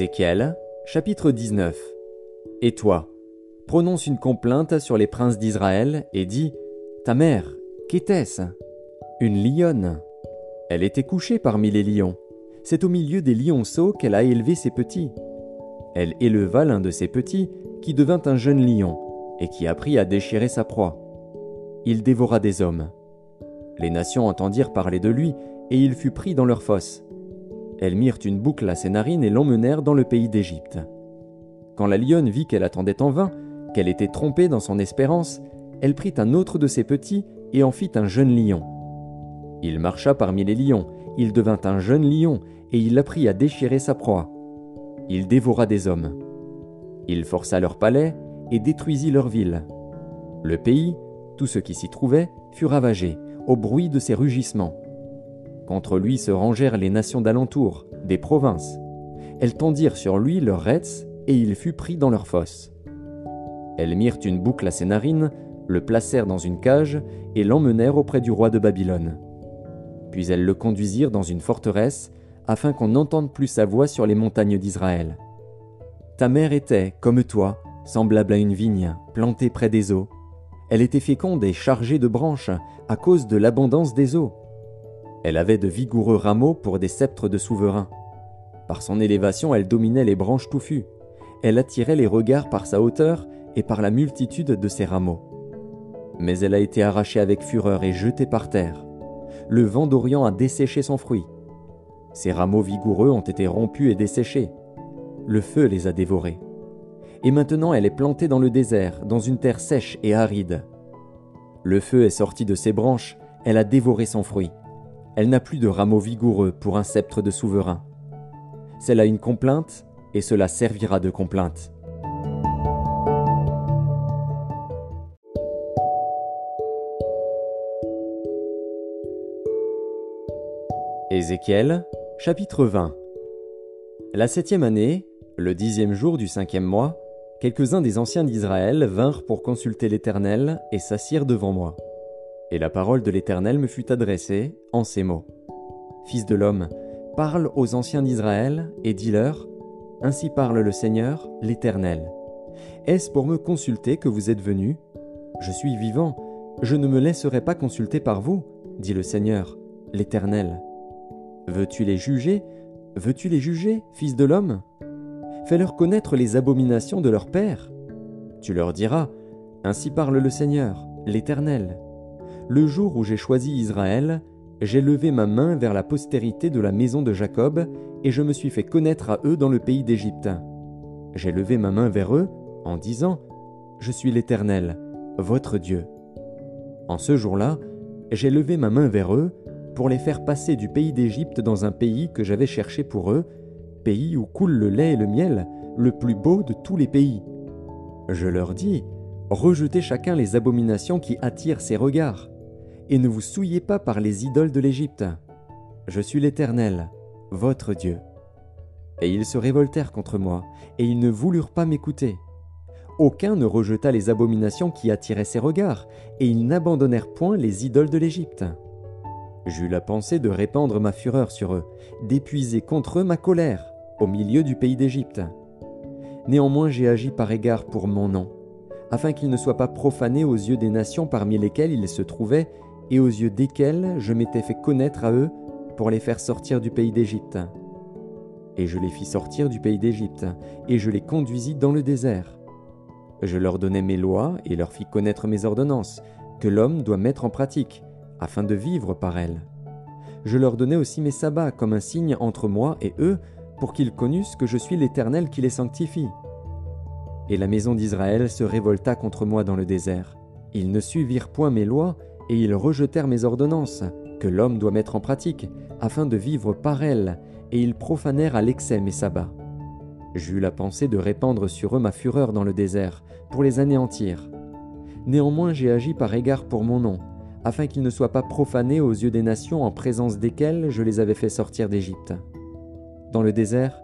Ézéchiel, chapitre 19 Et toi, prononce une complainte sur les princes d'Israël et dis Ta mère, qu'était-ce? Une lionne. Elle était couchée parmi les lions. C'est au milieu des lionceaux qu'elle a élevé ses petits. Elle éleva l'un de ses petits, qui devint un jeune lion, et qui apprit à déchirer sa proie. Il dévora des hommes. Les nations entendirent parler de lui, et il fut pris dans leur fosse. Elles mirent une boucle à ses narines et l'emmenèrent dans le pays d'Égypte. Quand la lionne vit qu'elle attendait en vain, qu'elle était trompée dans son espérance, elle prit un autre de ses petits et en fit un jeune lion. Il marcha parmi les lions, il devint un jeune lion, et il apprit à déchirer sa proie. Il dévora des hommes. Il força leur palais et détruisit leurs villes. Le pays, tout ce qui s'y trouvait, fut ravagé, au bruit de ses rugissements. Contre lui se rangèrent les nations d'alentour, des provinces. Elles tendirent sur lui leurs rets, et il fut pris dans leurs fosses. Elles mirent une boucle à ses narines, le placèrent dans une cage, et l'emmenèrent auprès du roi de Babylone. Puis elles le conduisirent dans une forteresse, afin qu'on n'entende plus sa voix sur les montagnes d'Israël. Ta mère était, comme toi, semblable à une vigne, plantée près des eaux. Elle était féconde et chargée de branches, à cause de l'abondance des eaux. Elle avait de vigoureux rameaux pour des sceptres de souverains. Par son élévation, elle dominait les branches touffues. Elle attirait les regards par sa hauteur et par la multitude de ses rameaux. Mais elle a été arrachée avec fureur et jetée par terre. Le vent d'Orient a desséché son fruit. Ses rameaux vigoureux ont été rompus et desséchés. Le feu les a dévorés. Et maintenant elle est plantée dans le désert, dans une terre sèche et aride. Le feu est sorti de ses branches, elle a dévoré son fruit. Elle n'a plus de rameaux vigoureux pour un sceptre de souverain. C'est a une complainte, et cela servira de complainte. Ézéchiel, chapitre 20 La septième année, le dixième jour du cinquième mois, quelques-uns des anciens d'Israël vinrent pour consulter l'Éternel et s'assirent devant moi. Et la parole de l'Éternel me fut adressée en ces mots. Fils de l'homme, parle aux anciens d'Israël et dis-leur, Ainsi parle le Seigneur, l'Éternel. Est-ce pour me consulter que vous êtes venus? Je suis vivant, je ne me laisserai pas consulter par vous, dit le Seigneur, l'Éternel. Veux-tu les juger? Veux-tu les juger, fils de l'homme? Fais-leur connaître les abominations de leur père. Tu leur diras, Ainsi parle le Seigneur, l'Éternel. Le jour où j'ai choisi Israël, j'ai levé ma main vers la postérité de la maison de Jacob, et je me suis fait connaître à eux dans le pays d'Égypte. J'ai levé ma main vers eux, en disant, Je suis l'Éternel, votre Dieu. En ce jour-là, j'ai levé ma main vers eux, pour les faire passer du pays d'Égypte dans un pays que j'avais cherché pour eux, pays où coule le lait et le miel, le plus beau de tous les pays. Je leur dis, rejetez chacun les abominations qui attirent ses regards, et ne vous souillez pas par les idoles de l'Égypte. Je suis l'Éternel, votre Dieu. Et ils se révoltèrent contre moi, et ils ne voulurent pas m'écouter. Aucun ne rejeta les abominations qui attiraient ses regards, et ils n'abandonnèrent point les idoles de l'Égypte. J'eus la pensée de répandre ma fureur sur eux, d'épuiser contre eux ma colère, au milieu du pays d'Égypte. Néanmoins j'ai agi par égard pour mon nom, afin qu'il ne soit pas profané aux yeux des nations parmi lesquelles ils se trouvaient, et aux yeux desquelles je m'étais fait connaître à eux pour les faire sortir du pays d'Égypte. Et je les fis sortir du pays d'Égypte, et je les conduisis dans le désert. Je leur donnai mes lois et leur fis connaître mes ordonnances, que l'homme doit mettre en pratique, afin de vivre par elles. Je leur donnai aussi mes sabbats comme un signe entre moi et eux, pour qu'ils connussent que je suis l'Éternel qui les sanctifie. Et la maison d'Israël se révolta contre moi dans le désert. Ils ne suivirent point mes lois, et ils rejetèrent mes ordonnances, que l'homme doit mettre en pratique, afin de vivre par elles, et ils profanèrent à l'excès mes sabbats. J'eus la pensée de répandre sur eux ma fureur dans le désert, pour les anéantir. Néanmoins j'ai agi par égard pour mon nom, afin qu'ils ne soient pas profanés aux yeux des nations en présence desquelles je les avais fait sortir d'Égypte. Dans le désert,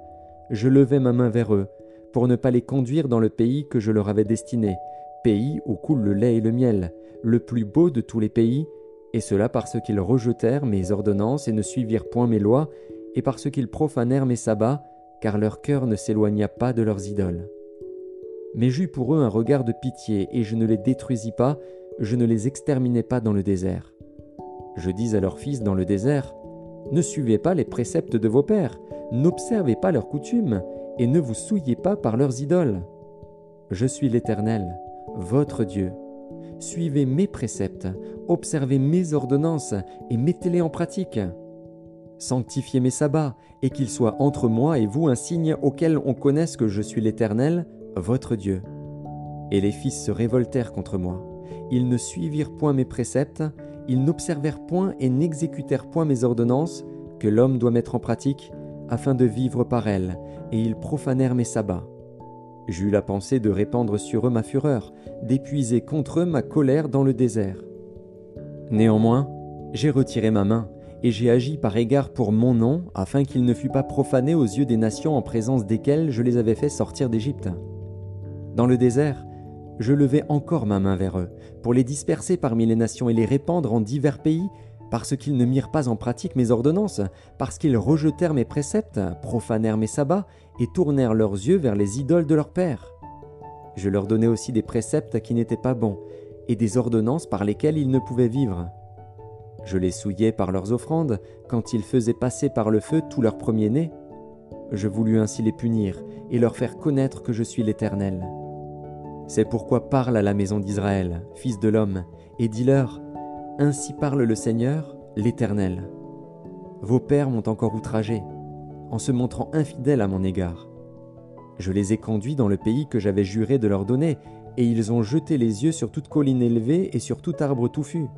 je levai ma main vers eux, pour ne pas les conduire dans le pays que je leur avais destiné, pays où coule le lait et le miel, le plus beau de tous les pays, et cela parce qu'ils rejetèrent mes ordonnances et ne suivirent point mes lois, et parce qu'ils profanèrent mes sabbats, car leur cœur ne s'éloigna pas de leurs idoles. Mais j'eus pour eux un regard de pitié, et je ne les détruisis pas, je ne les exterminai pas dans le désert. Je dis à leurs fils dans le désert, Ne suivez pas les préceptes de vos pères, n'observez pas leurs coutumes, et ne vous souillez pas par leurs idoles. Je suis l'Éternel, votre Dieu. Suivez mes préceptes, observez mes ordonnances, et mettez-les en pratique. Sanctifiez mes sabbats, et qu'ils soient entre moi et vous un signe auquel on connaisse que je suis l'Éternel, votre Dieu. Et les fils se révoltèrent contre moi. Ils ne suivirent point mes préceptes, ils n'observèrent point et n'exécutèrent point mes ordonnances, que l'homme doit mettre en pratique, afin de vivre par elles, et ils profanèrent mes sabbats. J'eus la pensée de répandre sur eux ma fureur, d'épuiser contre eux ma colère dans le désert. Néanmoins, j'ai retiré ma main, et j'ai agi par égard pour mon nom, afin qu'il ne fût pas profané aux yeux des nations en présence desquelles je les avais fait sortir d'Égypte. Dans le désert, je levai encore ma main vers eux, pour les disperser parmi les nations et les répandre en divers pays, parce qu'ils ne mirent pas en pratique mes ordonnances, parce qu'ils rejetèrent mes préceptes, profanèrent mes sabbats, et tournèrent leurs yeux vers les idoles de leurs pères. Je leur donnai aussi des préceptes qui n'étaient pas bons, et des ordonnances par lesquelles ils ne pouvaient vivre. Je les souillais par leurs offrandes, quand ils faisaient passer par le feu tous leurs premiers-nés. Je voulus ainsi les punir, et leur faire connaître que je suis l'Éternel. C'est pourquoi parle à la maison d'Israël, fils de l'homme, et dis-leur, Ainsi parle le Seigneur, l'Éternel. Vos pères m'ont encore outragé, en se montrant infidèles à mon égard. Je les ai conduits dans le pays que j'avais juré de leur donner, et ils ont jeté les yeux sur toute colline élevée et sur tout arbre touffu.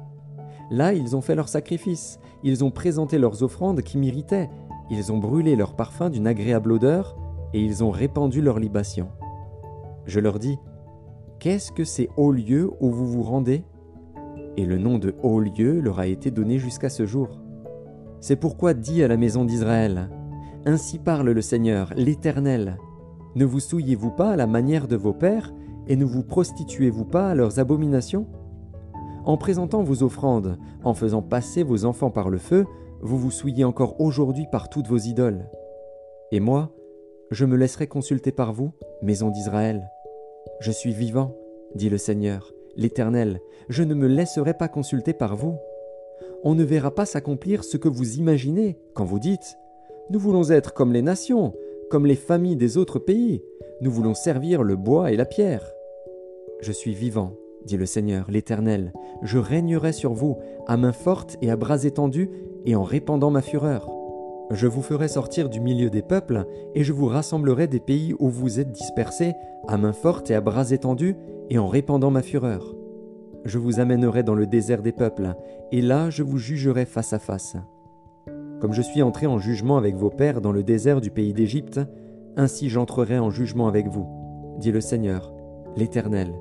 Là, ils ont fait leurs sacrifices, ils ont présenté leurs offrandes qui m'irritaient, ils ont brûlé leurs parfums d'une agréable odeur, et ils ont répandu leurs libations. Je leur dis, Qu'est-ce que ces hauts lieux où vous vous rendez? Et le nom de hauts lieux leur a été donné jusqu'à ce jour. C'est pourquoi dit à la maison d'Israël, Ainsi parle le Seigneur, l'Éternel. Ne vous souillez-vous pas à la manière de vos pères, et ne vous prostituez-vous pas à leurs abominations? En présentant vos offrandes, en faisant passer vos enfants par le feu, vous vous souillez encore aujourd'hui par toutes vos idoles. Et moi, je me laisserai consulter par vous, maison d'Israël. Je suis vivant, dit le Seigneur, l'Éternel, je ne me laisserai pas consulter par vous. On ne verra pas s'accomplir ce que vous imaginez quand vous dites Nous voulons être comme les nations, comme les familles des autres pays, nous voulons servir le bois et la pierre. Je suis vivant, dit le Seigneur, l'Éternel, je régnerai sur vous, à main forte et à bras étendus, et en répandant ma fureur. Je vous ferai sortir du milieu des peuples, et je vous rassemblerai des pays où vous êtes dispersés, à main forte et à bras étendus, et en répandant ma fureur. Je vous amènerai dans le désert des peuples, et là je vous jugerai face à face. Comme je suis entré en jugement avec vos pères dans le désert du pays d'Égypte, ainsi j'entrerai en jugement avec vous, dit le Seigneur, l'Éternel.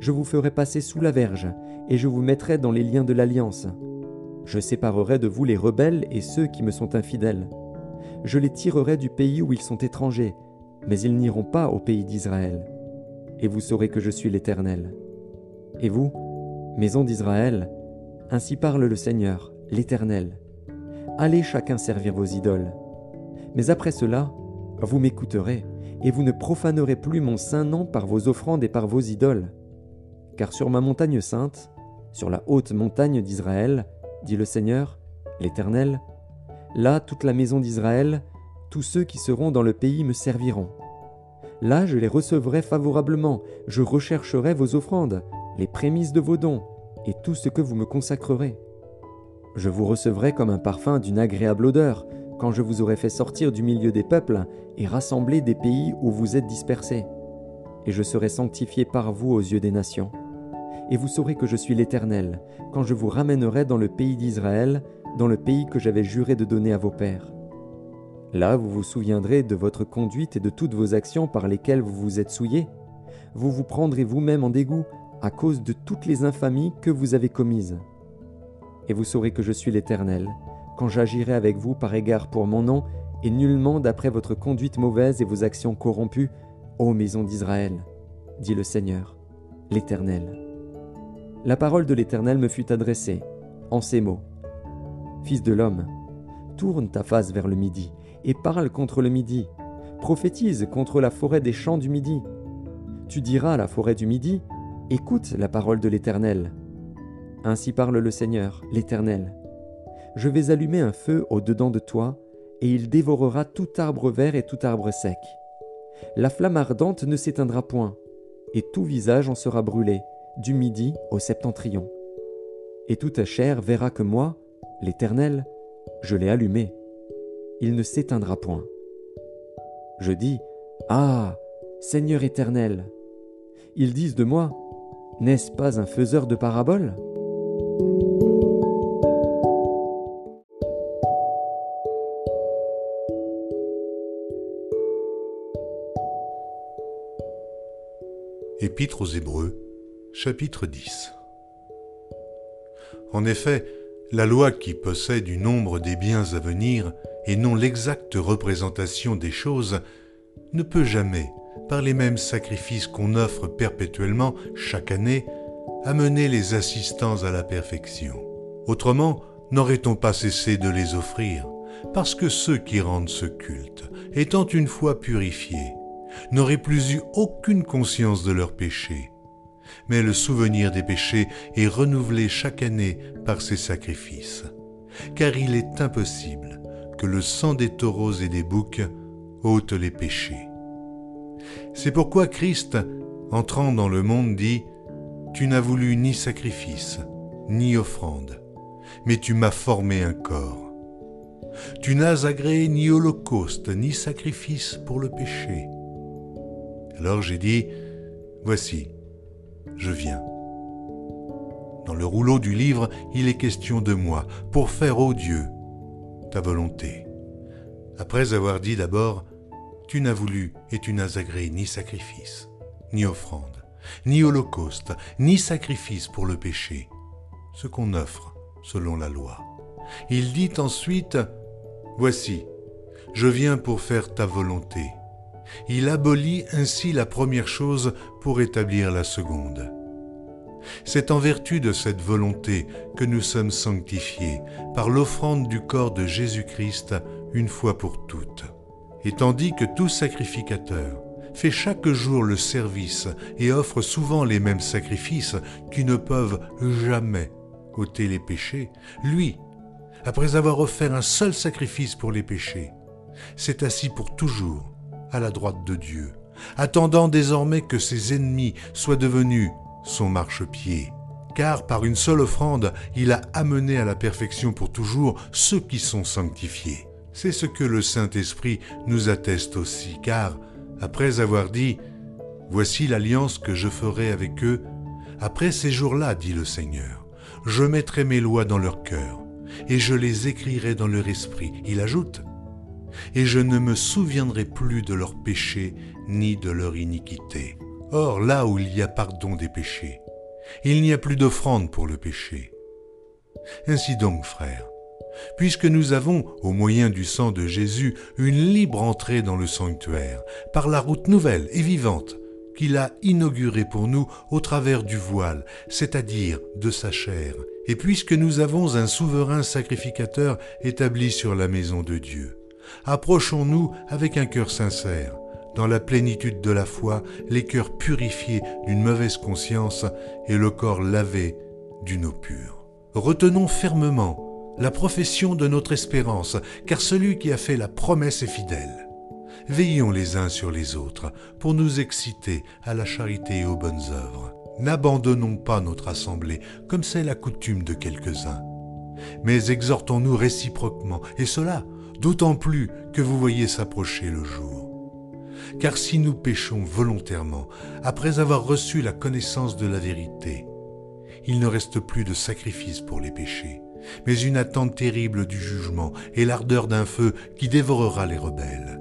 Je vous ferai passer sous la verge, et je vous mettrai dans les liens de l'alliance. Je séparerai de vous les rebelles et ceux qui me sont infidèles. Je les tirerai du pays où ils sont étrangers, mais ils n'iront pas au pays d'Israël. Et vous saurez que je suis l'Éternel. Et vous, maison d'Israël, ainsi parle le Seigneur, l'Éternel. Allez chacun servir vos idoles. Mais après cela, vous m'écouterez, et vous ne profanerez plus mon saint nom par vos offrandes et par vos idoles. Car sur ma montagne sainte, sur la haute montagne d'Israël, dit le Seigneur, l'Éternel, là toute la maison d'Israël, tous ceux qui seront dans le pays me serviront. Là je les recevrai favorablement, je rechercherai vos offrandes, les prémices de vos dons, et tout ce que vous me consacrerez. Je vous recevrai comme un parfum d'une agréable odeur, quand je vous aurai fait sortir du milieu des peuples et rassembler des pays où vous êtes dispersés. Et je serai sanctifié par vous aux yeux des nations et vous saurez que je suis l'Éternel, quand je vous ramènerai dans le pays d'Israël, dans le pays que j'avais juré de donner à vos pères. Là vous vous souviendrez de votre conduite et de toutes vos actions par lesquelles vous vous êtes souillés. Vous vous prendrez vous-même en dégoût à cause de toutes les infamies que vous avez commises. Et vous saurez que je suis l'Éternel, quand j'agirai avec vous par égard pour mon nom, et nullement d'après votre conduite mauvaise et vos actions corrompues, ô maison d'Israël, dit le Seigneur, l'Éternel la parole de l'Éternel me fut adressée, en ces mots. Fils de l'homme, tourne ta face vers le midi, et parle contre le midi, prophétise contre la forêt des champs du Midi. Tu diras à la forêt du Midi, Écoute la parole de l'Éternel. Ainsi parle le Seigneur, l'Éternel. Je vais allumer un feu au-dedans de toi, et il dévorera tout arbre vert et tout arbre sec. La flamme ardente ne s'éteindra point, et tout visage en sera brûlé, du midi au septentrion. Et toute chair verra que moi, l'Éternel, je l'ai allumé. Il ne s'éteindra point. Je dis, Ah, Seigneur éternel. Ils disent de moi, N'est-ce pas un faiseur de paraboles? Épître aux Hébreux, chapitre 10 En effet, la loi qui possède du nombre des biens à venir et non l'exacte représentation des choses ne peut jamais, par les mêmes sacrifices qu'on offre perpétuellement chaque année, amener les assistants à la perfection. Autrement, n'aurait-on pas cessé de les offrir Parce que ceux qui rendent ce culte, étant une fois purifiés, n'auraient plus eu aucune conscience de leurs péchés. Mais le souvenir des péchés est renouvelé chaque année par ces sacrifices. Car il est impossible que le sang des taureaux et des boucs ôte les péchés. C'est pourquoi Christ, entrant dans le monde, dit, Tu n'as voulu ni sacrifice, ni offrande, mais tu m'as formé un corps. Tu n'as agréé ni holocauste, ni sacrifice pour le péché. Alors j'ai dit, Voici, je viens. Dans le rouleau du livre, il est question de moi, pour faire, ô Dieu, ta volonté. Après avoir dit d'abord, tu n'as voulu et tu n'as agréé ni sacrifice, ni offrande, ni holocauste, ni sacrifice pour le péché, ce qu'on offre selon la loi. Il dit ensuite, Voici, je viens pour faire ta volonté. Il abolit ainsi la première chose pour établir la seconde. C'est en vertu de cette volonté que nous sommes sanctifiés par l'offrande du corps de Jésus-Christ une fois pour toutes. Et tandis que tout sacrificateur fait chaque jour le service et offre souvent les mêmes sacrifices qui ne peuvent jamais ôter les péchés, lui, après avoir offert un seul sacrifice pour les péchés, s'est assis pour toujours à la droite de Dieu, attendant désormais que ses ennemis soient devenus son marchepied. Car par une seule offrande, il a amené à la perfection pour toujours ceux qui sont sanctifiés. C'est ce que le Saint-Esprit nous atteste aussi, car, après avoir dit, Voici l'alliance que je ferai avec eux, après ces jours-là, dit le Seigneur, je mettrai mes lois dans leur cœur, et je les écrirai dans leur esprit. Il ajoute, et je ne me souviendrai plus de leurs péchés ni de leur iniquité. Or, là où il y a pardon des péchés, il n'y a plus d'offrande pour le péché. Ainsi donc, frères, puisque nous avons, au moyen du sang de Jésus, une libre entrée dans le sanctuaire, par la route nouvelle et vivante qu'il a inaugurée pour nous au travers du voile, c'est-à-dire de sa chair, et puisque nous avons un souverain sacrificateur établi sur la maison de Dieu, approchons-nous avec un cœur sincère, dans la plénitude de la foi, les cœurs purifiés d'une mauvaise conscience et le corps lavé d'une eau pure. Retenons fermement la profession de notre espérance, car celui qui a fait la promesse est fidèle. Veillons les uns sur les autres pour nous exciter à la charité et aux bonnes œuvres. N'abandonnons pas notre assemblée comme c'est la coutume de quelques-uns, mais exhortons-nous réciproquement, et cela d'autant plus que vous voyez s'approcher le jour. Car si nous péchons volontairement, après avoir reçu la connaissance de la vérité, il ne reste plus de sacrifice pour les péchés, mais une attente terrible du jugement et l'ardeur d'un feu qui dévorera les rebelles.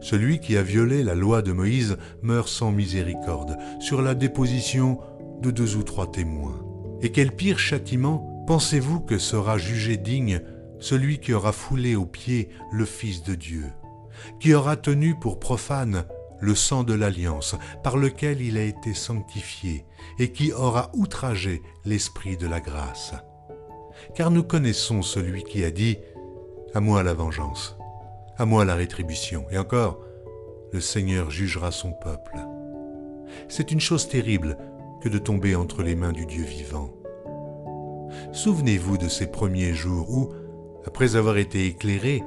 Celui qui a violé la loi de Moïse meurt sans miséricorde, sur la déposition de deux ou trois témoins. Et quel pire châtiment pensez-vous que sera jugé digne celui qui aura foulé aux pieds le Fils de Dieu, qui aura tenu pour profane le sang de l'alliance par lequel il a été sanctifié, et qui aura outragé l'Esprit de la grâce car nous connaissons celui qui a dit ⁇ À moi la vengeance, à moi la rétribution ⁇ et encore, le Seigneur jugera son peuple. C'est une chose terrible que de tomber entre les mains du Dieu vivant. Souvenez-vous de ces premiers jours où, après avoir été éclairé,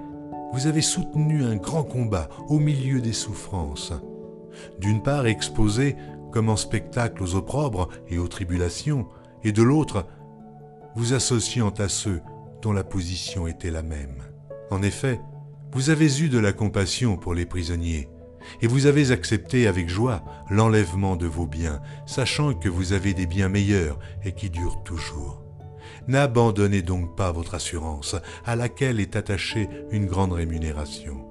vous avez soutenu un grand combat au milieu des souffrances. D'une part exposé comme en spectacle aux opprobres et aux tribulations, et de l'autre, vous associant à ceux dont la position était la même. En effet, vous avez eu de la compassion pour les prisonniers, et vous avez accepté avec joie l'enlèvement de vos biens, sachant que vous avez des biens meilleurs et qui durent toujours. N'abandonnez donc pas votre assurance, à laquelle est attachée une grande rémunération.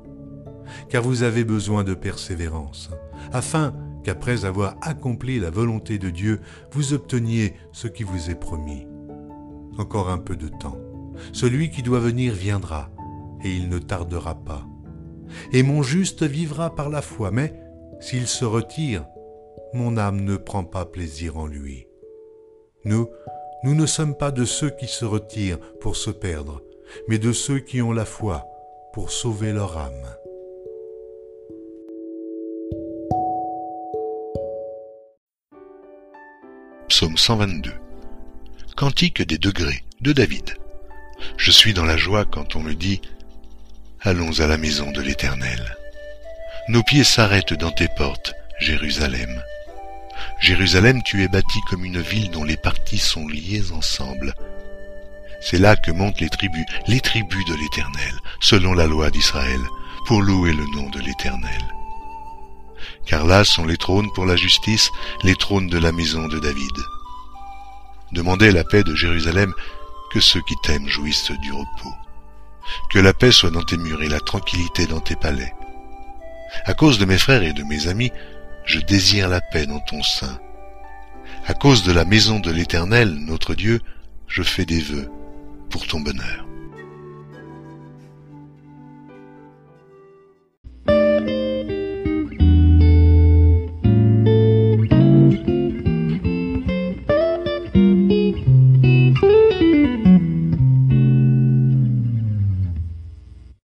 Car vous avez besoin de persévérance, afin qu'après avoir accompli la volonté de Dieu, vous obteniez ce qui vous est promis. Encore un peu de temps. Celui qui doit venir viendra, et il ne tardera pas. Et mon juste vivra par la foi, mais s'il se retire, mon âme ne prend pas plaisir en lui. Nous, nous ne sommes pas de ceux qui se retirent pour se perdre, mais de ceux qui ont la foi pour sauver leur âme. Psaume 122 Cantique des degrés de David. Je suis dans la joie quand on me dit Allons à la maison de l'Éternel. Nos pieds s'arrêtent dans tes portes, Jérusalem. Jérusalem, tu es bâtie comme une ville dont les parties sont liées ensemble. C'est là que montent les tribus, les tribus de l'Éternel, selon la loi d'Israël, pour louer le nom de l'Éternel. Car là sont les trônes pour la justice, les trônes de la maison de David. Demandez la paix de Jérusalem, que ceux qui t'aiment jouissent du repos. Que la paix soit dans tes murs et la tranquillité dans tes palais. À cause de mes frères et de mes amis, je désire la paix dans ton sein. À cause de la maison de l'Éternel, notre Dieu, je fais des vœux pour ton bonheur.